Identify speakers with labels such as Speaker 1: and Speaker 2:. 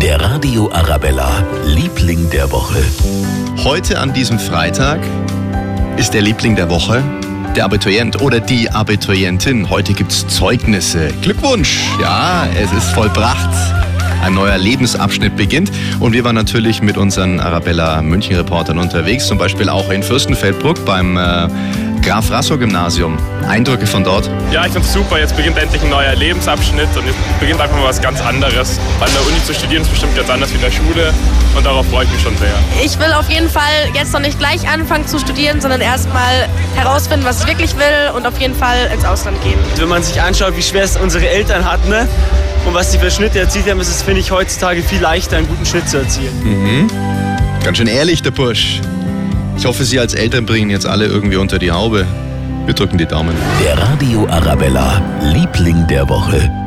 Speaker 1: Der Radio Arabella, Liebling der Woche.
Speaker 2: Heute an diesem Freitag ist der Liebling der Woche der Abiturient oder die Abiturientin. Heute gibt's Zeugnisse. Glückwunsch! Ja, es ist vollbracht. Ein neuer Lebensabschnitt beginnt und wir waren natürlich mit unseren Arabella München Reportern unterwegs, zum Beispiel auch in Fürstenfeldbruck beim äh, Graf Rasso Gymnasium. Eindrücke von dort?
Speaker 3: Ja, ich finde es super. Jetzt beginnt endlich ein neuer Lebensabschnitt und jetzt beginnt einfach mal was ganz anderes. An der Uni zu studieren ist bestimmt ganz anders wie in der Schule und darauf freue ich mich schon sehr.
Speaker 4: Ich will auf jeden Fall jetzt noch nicht gleich anfangen zu studieren, sondern erstmal herausfinden, was ich wirklich will und auf jeden Fall ins Ausland gehen.
Speaker 5: Wenn man sich anschaut, wie schwer es unsere Eltern hatten ne? und was sie für Schnitte erzielt haben, ist es, finde ich, heutzutage viel leichter, einen guten Schnitt zu erzielen.
Speaker 2: Mhm. Ganz schön ehrlich, der Bursch. Ich hoffe, Sie als Eltern bringen jetzt alle irgendwie unter die Haube. Wir drücken die Daumen.
Speaker 1: Der Radio Arabella, Liebling der Woche.